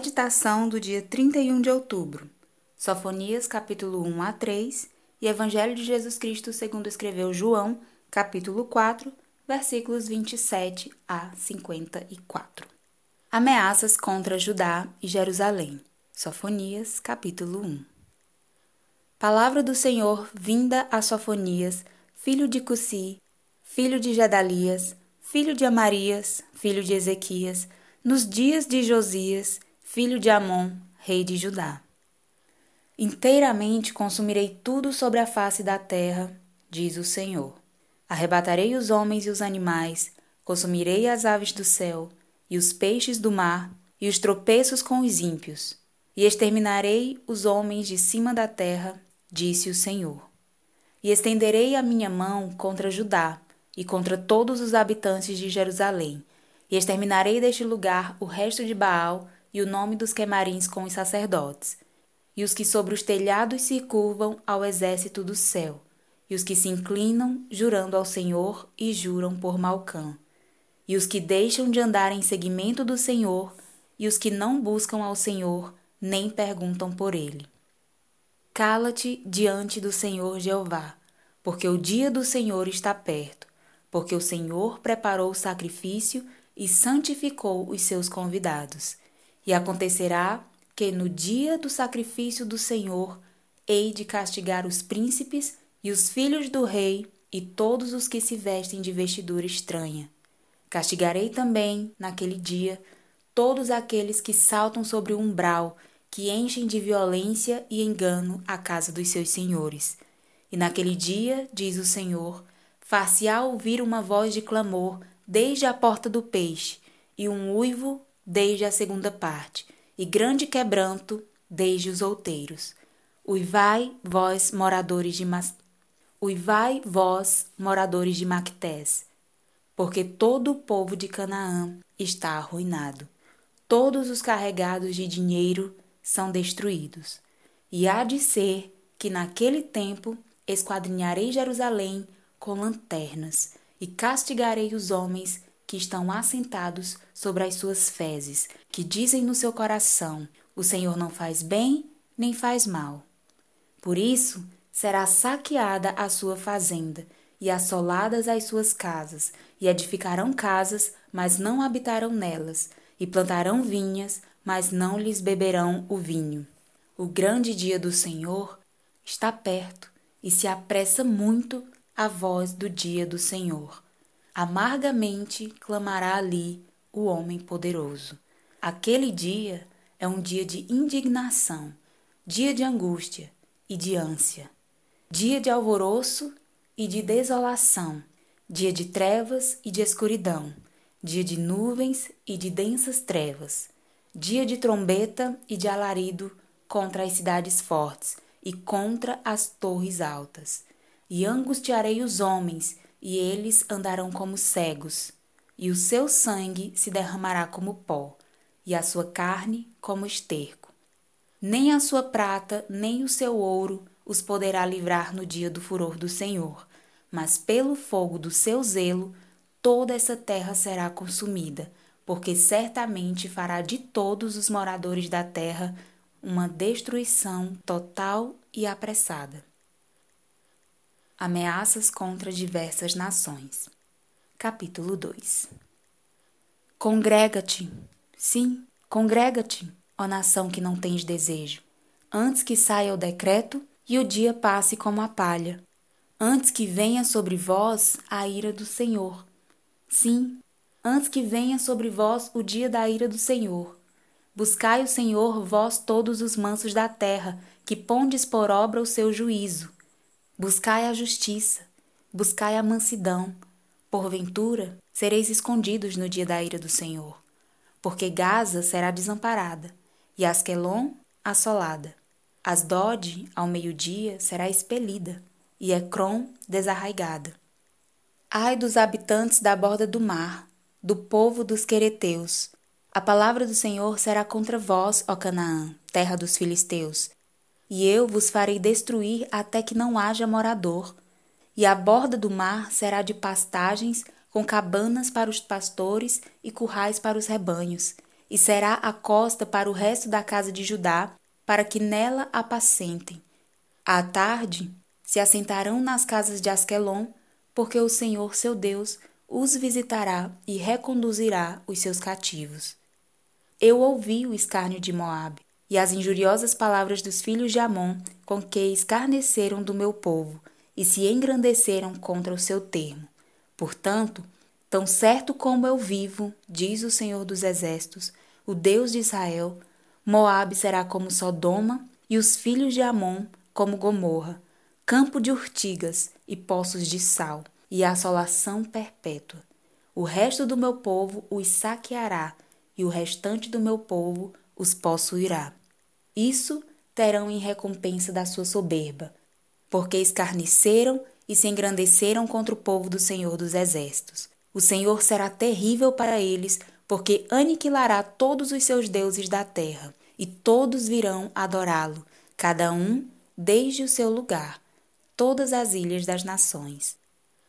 Meditação do dia 31 de outubro. Sofonias, capítulo 1 a 3 e Evangelho de Jesus Cristo segundo escreveu João, capítulo 4, versículos 27 a 54. Ameaças contra Judá e Jerusalém. Sofonias, capítulo 1. Palavra do Senhor vinda a Sofonias, filho de Cussi, filho de Gedalias, filho de Amarias, filho de Ezequias, nos dias de Josias, filho de Amon, rei de Judá. Inteiramente consumirei tudo sobre a face da terra, diz o Senhor. Arrebatarei os homens e os animais, consumirei as aves do céu, e os peixes do mar, e os tropeços com os ímpios, e exterminarei os homens de cima da terra, disse o Senhor. E estenderei a minha mão contra Judá e contra todos os habitantes de Jerusalém, e exterminarei deste lugar o resto de Baal e o nome dos quemarins com os sacerdotes, e os que sobre os telhados se curvam ao exército do céu, e os que se inclinam, jurando ao Senhor e juram por Malcã, e os que deixam de andar em seguimento do Senhor, e os que não buscam ao Senhor, nem perguntam por ele. Cala-te diante do Senhor Jeová, porque o dia do Senhor está perto, porque o Senhor preparou o sacrifício e santificou os seus convidados. E acontecerá que no dia do sacrifício do Senhor hei de castigar os príncipes e os filhos do rei e todos os que se vestem de vestidura estranha. Castigarei também, naquele dia, todos aqueles que saltam sobre o umbral, que enchem de violência e engano a casa dos seus senhores. E naquele dia, diz o Senhor, far-se-á ouvir uma voz de clamor desde a porta do peixe, e um uivo desde a segunda parte, e grande quebranto desde os outeiros. Uivai, vós, moradores de Mas... Uivai, vós, moradores de Mactés, porque todo o povo de Canaã está arruinado. Todos os carregados de dinheiro são destruídos. E há de ser que naquele tempo esquadrinharei Jerusalém com lanternas e castigarei os homens que estão assentados sobre as suas fezes, que dizem no seu coração: O Senhor não faz bem nem faz mal. Por isso será saqueada a sua fazenda, e assoladas as suas casas, e edificarão casas, mas não habitarão nelas, e plantarão vinhas, mas não lhes beberão o vinho. O grande dia do Senhor está perto, e se apressa muito a voz do dia do Senhor amargamente clamará ali o homem poderoso. Aquele dia é um dia de indignação, dia de angústia e de ânsia, dia de alvoroço e de desolação, dia de trevas e de escuridão, dia de nuvens e de densas trevas, dia de trombeta e de alarido contra as cidades fortes e contra as torres altas. E angustiarei os homens e eles andarão como cegos, e o seu sangue se derramará como pó, e a sua carne como esterco. Nem a sua prata, nem o seu ouro os poderá livrar no dia do furor do Senhor, mas pelo fogo do seu zelo toda essa terra será consumida, porque certamente fará de todos os moradores da terra uma destruição total e apressada. Ameaças contra diversas nações. Capítulo 2 Congrega-te, sim, congrega-te, ó nação que não tens desejo, antes que saia o decreto e o dia passe como a palha, antes que venha sobre vós a ira do Senhor. Sim, antes que venha sobre vós o dia da ira do Senhor. Buscai o Senhor, vós todos os mansos da terra, que pondes por obra o seu juízo Buscai a justiça, buscai a mansidão. Porventura, sereis escondidos no dia da ira do Senhor. Porque Gaza será desamparada, e Asquelon assolada. Asdod, ao meio-dia, será expelida, e Ecrom desarraigada. Ai dos habitantes da borda do mar, do povo dos quereteus. A palavra do Senhor será contra vós, ó Canaã, terra dos filisteus, e eu vos farei destruir até que não haja morador. E a borda do mar será de pastagens, com cabanas para os pastores e currais para os rebanhos. e será a costa para o resto da casa de Judá, para que nela apacentem. À tarde se assentarão nas casas de Asquelon, porque o Senhor seu Deus os visitará e reconduzirá os seus cativos. Eu ouvi o escárnio de Moabe e as injuriosas palavras dos filhos de Amon, com que escarneceram do meu povo e se engrandeceram contra o seu termo. Portanto, tão certo como eu vivo, diz o Senhor dos Exércitos, o Deus de Israel, Moabe será como Sodoma e os filhos de Amon como Gomorra, campo de urtigas e poços de sal, e assolação perpétua. O resto do meu povo os saqueará, e o restante do meu povo os possuirá. Isso terão em recompensa da sua soberba, porque escarneceram e se engrandeceram contra o povo do Senhor dos Exércitos. O Senhor será terrível para eles, porque aniquilará todos os seus deuses da terra, e todos virão adorá-lo, cada um desde o seu lugar, todas as ilhas das nações.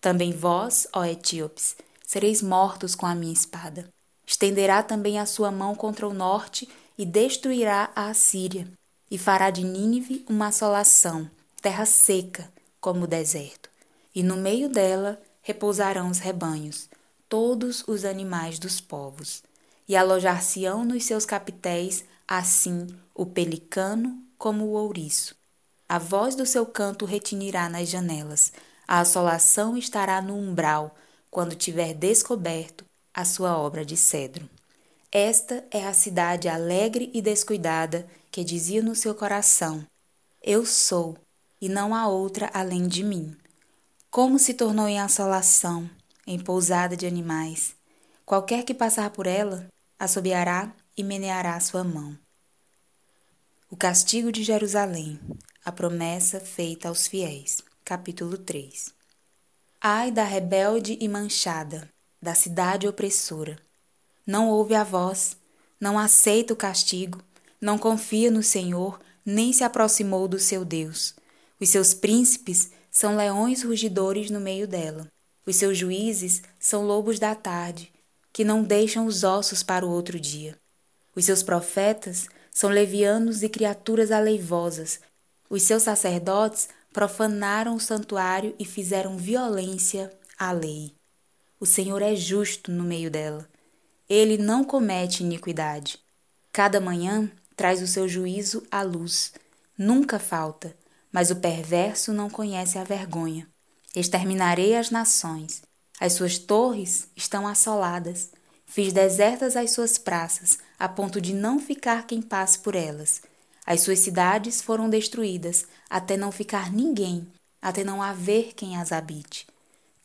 Também vós, ó etíopes, sereis mortos com a minha espada. Estenderá também a sua mão contra o norte e destruirá a Assíria, e fará de Nínive uma assolação, terra seca, como o deserto. E no meio dela repousarão os rebanhos, todos os animais dos povos. E alojar-se-ão nos seus capitéis, assim o pelicano como o ouriço. A voz do seu canto retinirá nas janelas, a assolação estará no umbral, quando tiver descoberto a sua obra de cedro. Esta é a cidade alegre e descuidada que dizia no seu coração: Eu sou, e não há outra além de mim. Como se tornou em assolação, em pousada de animais. Qualquer que passar por ela, assobiará e meneará sua mão. O castigo de Jerusalém, a promessa feita aos fiéis. Capítulo 3 Ai da rebelde e manchada, da cidade opressora. Não ouve a voz, não aceita o castigo, não confia no Senhor, nem se aproximou do seu Deus. Os seus príncipes são leões rugidores no meio dela. Os seus juízes são lobos da tarde, que não deixam os ossos para o outro dia. Os seus profetas são levianos e criaturas aleivosas. Os seus sacerdotes profanaram o santuário e fizeram violência à lei. O Senhor é justo no meio dela. Ele não comete iniquidade. Cada manhã traz o seu juízo à luz. Nunca falta mas o perverso não conhece a vergonha. Exterminarei as nações. As suas torres estão assoladas. Fiz desertas as suas praças, a ponto de não ficar quem passe por elas. As suas cidades foram destruídas, até não ficar ninguém, até não haver quem as habite.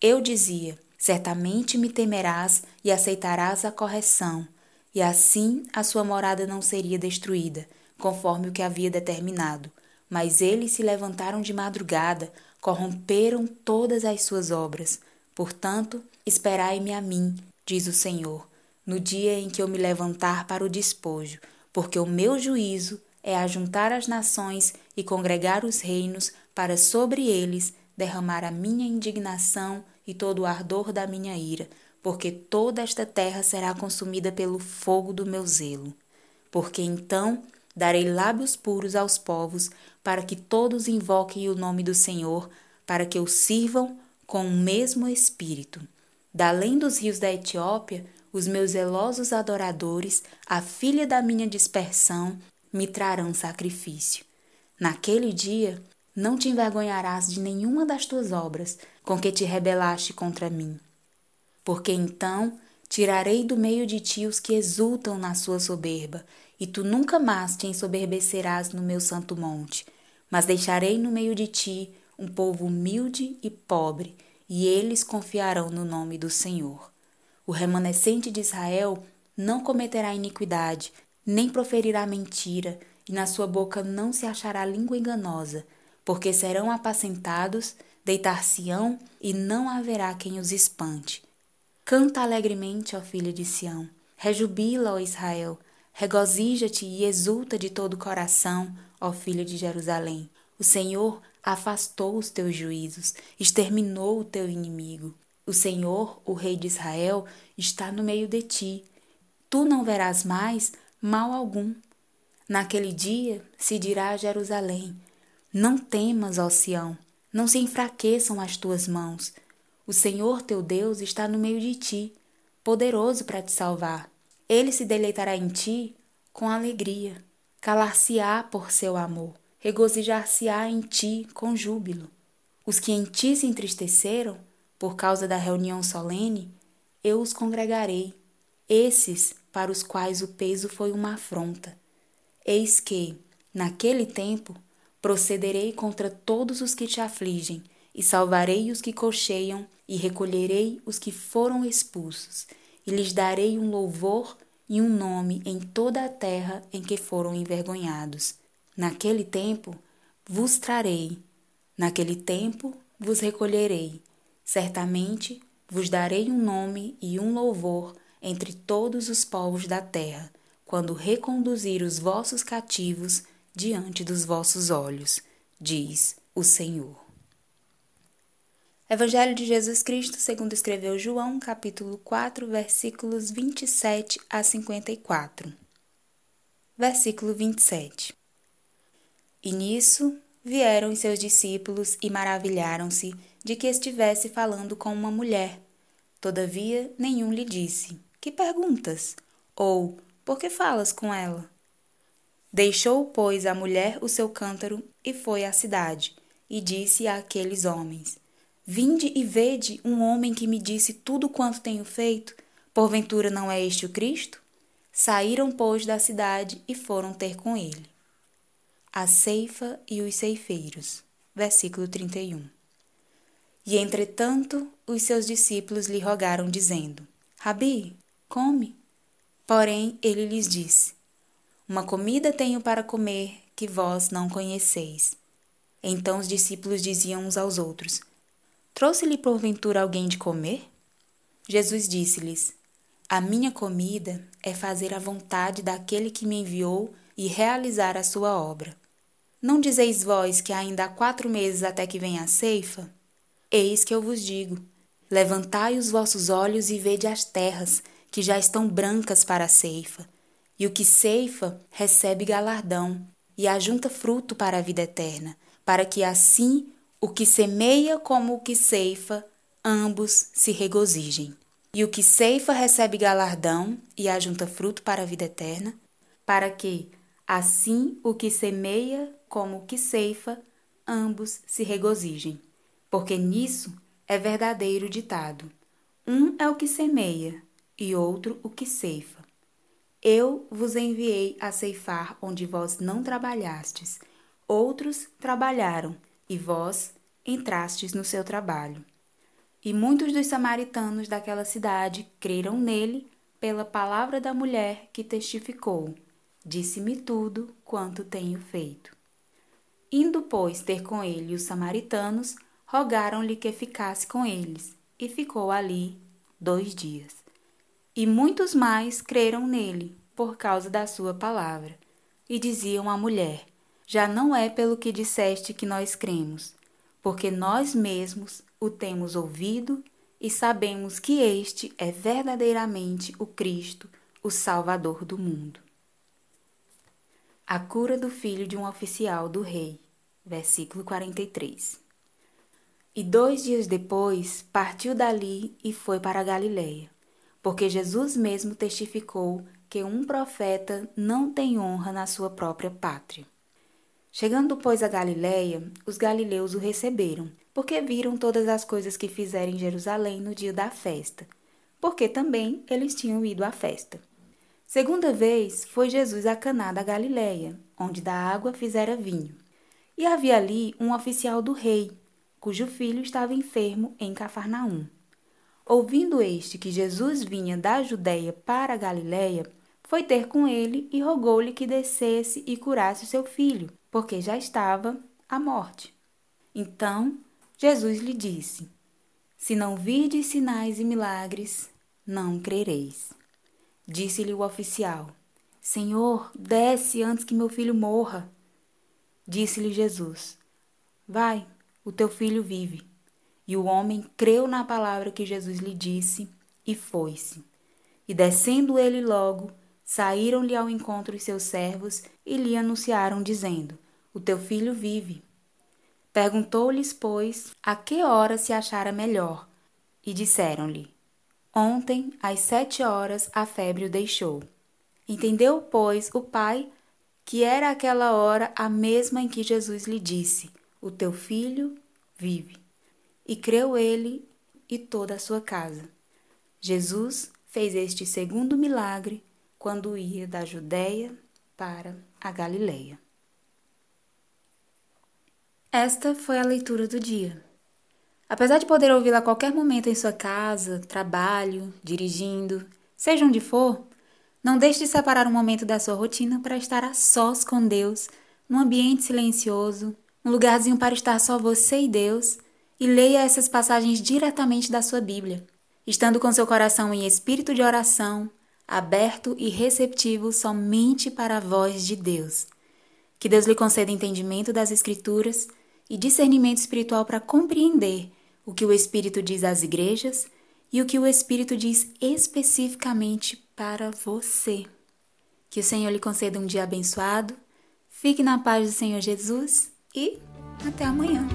Eu dizia: certamente me temerás e aceitarás a correção, e assim a sua morada não seria destruída, conforme o que havia determinado. Mas eles se levantaram de madrugada, corromperam todas as suas obras. Portanto, esperai-me a mim, diz o Senhor, no dia em que eu me levantar para o despojo, porque o meu juízo é ajuntar as nações e congregar os reinos para sobre eles derramar a minha indignação e todo o ardor da minha ira, porque toda esta terra será consumida pelo fogo do meu zelo. Porque então darei lábios puros aos povos, para que todos invoquem o nome do Senhor, para que o sirvam com o mesmo espírito. Da além dos rios da Etiópia, os meus zelosos adoradores, a filha da minha dispersão, me trarão sacrifício. Naquele dia, não te envergonharás de nenhuma das tuas obras com que te rebelaste contra mim. Porque então tirarei do meio de ti os que exultam na sua soberba, e tu nunca mais te ensoberbecerás no meu santo monte mas deixarei no meio de ti um povo humilde e pobre, e eles confiarão no nome do Senhor. O remanescente de Israel não cometerá iniquidade, nem proferirá mentira, e na sua boca não se achará língua enganosa, porque serão apacentados, deitar-se-ão, e não haverá quem os espante. Canta alegremente, ó filha de Sião, rejubila, ó Israel, regozija-te e exulta de todo o coração, ó filho de Jerusalém. O Senhor afastou os teus juízos, exterminou o teu inimigo. O Senhor, o Rei de Israel, está no meio de ti. tu não verás mais mal algum. Naquele dia se dirá a Jerusalém: Não temas, ó Sião, não se enfraqueçam as tuas mãos. O Senhor teu Deus está no meio de ti, poderoso para te salvar. Ele se deleitará em ti com alegria, calar-se-á por seu amor, regozijar-se-á em ti com júbilo. Os que em ti se entristeceram, por causa da reunião solene, eu os congregarei, esses para os quais o peso foi uma afronta. Eis que, naquele tempo, procederei contra todos os que te afligem, e salvarei os que cocheiam, e recolherei os que foram expulsos, e lhes darei um louvor e um nome em toda a terra em que foram envergonhados. Naquele tempo vos trarei, naquele tempo vos recolherei, certamente vos darei um nome e um louvor entre todos os povos da terra, quando reconduzir os vossos cativos diante dos vossos olhos, diz o Senhor. Evangelho de Jesus Cristo, segundo escreveu João, capítulo 4, versículos 27 a 54. Versículo 27. E nisso vieram os seus discípulos e maravilharam-se de que estivesse falando com uma mulher. Todavia, nenhum lhe disse: Que perguntas? Ou por que falas com ela? Deixou, pois, a mulher o seu cântaro e foi à cidade, e disse àqueles homens: Vinde e vede um homem que me disse tudo quanto tenho feito. Porventura não é este o Cristo? Saíram, pois, da cidade e foram ter com ele. A ceifa e os ceifeiros. Versículo 31. E entretanto os seus discípulos lhe rogaram, dizendo: Rabi, come. Porém ele lhes disse: Uma comida tenho para comer que vós não conheceis. Então os discípulos diziam uns aos outros: Trouxe-lhe porventura alguém de comer? Jesus disse-lhes: A minha comida é fazer a vontade daquele que me enviou e realizar a sua obra. Não dizeis vós que ainda há quatro meses até que venha a ceifa? Eis que eu vos digo: levantai os vossos olhos e vede as terras, que já estão brancas para a ceifa. E o que ceifa recebe galardão, e ajunta fruto para a vida eterna, para que assim o que semeia como o que ceifa, ambos se regozijem. E o que ceifa recebe galardão e ajunta fruto para a vida eterna, para que, assim, o que semeia como o que ceifa, ambos se regozijem porque nisso é verdadeiro ditado: um é o que semeia e outro o que ceifa. Eu vos enviei a ceifar onde vós não trabalhastes, outros trabalharam e vós entrastes no seu trabalho. E muitos dos samaritanos daquela cidade creram nele pela palavra da mulher que testificou: Disse-me tudo quanto tenho feito. Indo, pois, ter com ele os samaritanos, rogaram-lhe que ficasse com eles, e ficou ali dois dias. E muitos mais creram nele, por causa da sua palavra, e diziam à mulher: Já não é pelo que disseste que nós cremos, porque nós mesmos o temos ouvido e sabemos que este é verdadeiramente o Cristo, o Salvador do mundo. A cura do filho de um oficial do rei. Versículo 43. E dois dias depois partiu dali e foi para a Galiléia, porque Jesus mesmo testificou que um profeta não tem honra na sua própria pátria. Chegando, pois, a Galiléia, os galileus o receberam, porque viram todas as coisas que fizeram em Jerusalém no dia da festa, porque também eles tinham ido à festa. Segunda vez foi Jesus a Caná da Galiléia, onde da água fizera vinho. E havia ali um oficial do rei, cujo filho estava enfermo em Cafarnaum. Ouvindo este que Jesus vinha da Judéia para a Galiléia, foi ter com ele e rogou-lhe que descesse e curasse o seu filho, porque já estava à morte. Então Jesus lhe disse: Se não virdes sinais e milagres, não crereis. Disse-lhe o oficial: Senhor, desce antes que meu filho morra. Disse-lhe Jesus: Vai, o teu filho vive. E o homem creu na palavra que Jesus lhe disse e foi-se. E descendo ele logo, saíram-lhe ao encontro os seus servos e lhe anunciaram, dizendo: O teu filho vive. Perguntou-lhes, pois, a que hora se achara melhor, e disseram-lhe: Ontem, às sete horas, a febre o deixou. Entendeu, pois, o pai que era aquela hora a mesma em que Jesus lhe disse: O teu filho vive. E creu ele e toda a sua casa. Jesus fez este segundo milagre quando ia da Judéia para a Galileia. Esta foi a leitura do dia. Apesar de poder ouvi-la a qualquer momento em sua casa, trabalho, dirigindo, seja onde for, não deixe de separar um momento da sua rotina para estar a sós com Deus, num ambiente silencioso, um lugarzinho para estar só você e Deus, e leia essas passagens diretamente da sua Bíblia, estando com seu coração em espírito de oração, aberto e receptivo somente para a voz de Deus. Que Deus lhe conceda entendimento das Escrituras e discernimento espiritual para compreender o que o Espírito diz às igrejas e o que o Espírito diz especificamente para você. Que o Senhor lhe conceda um dia abençoado, fique na paz do Senhor Jesus e até amanhã.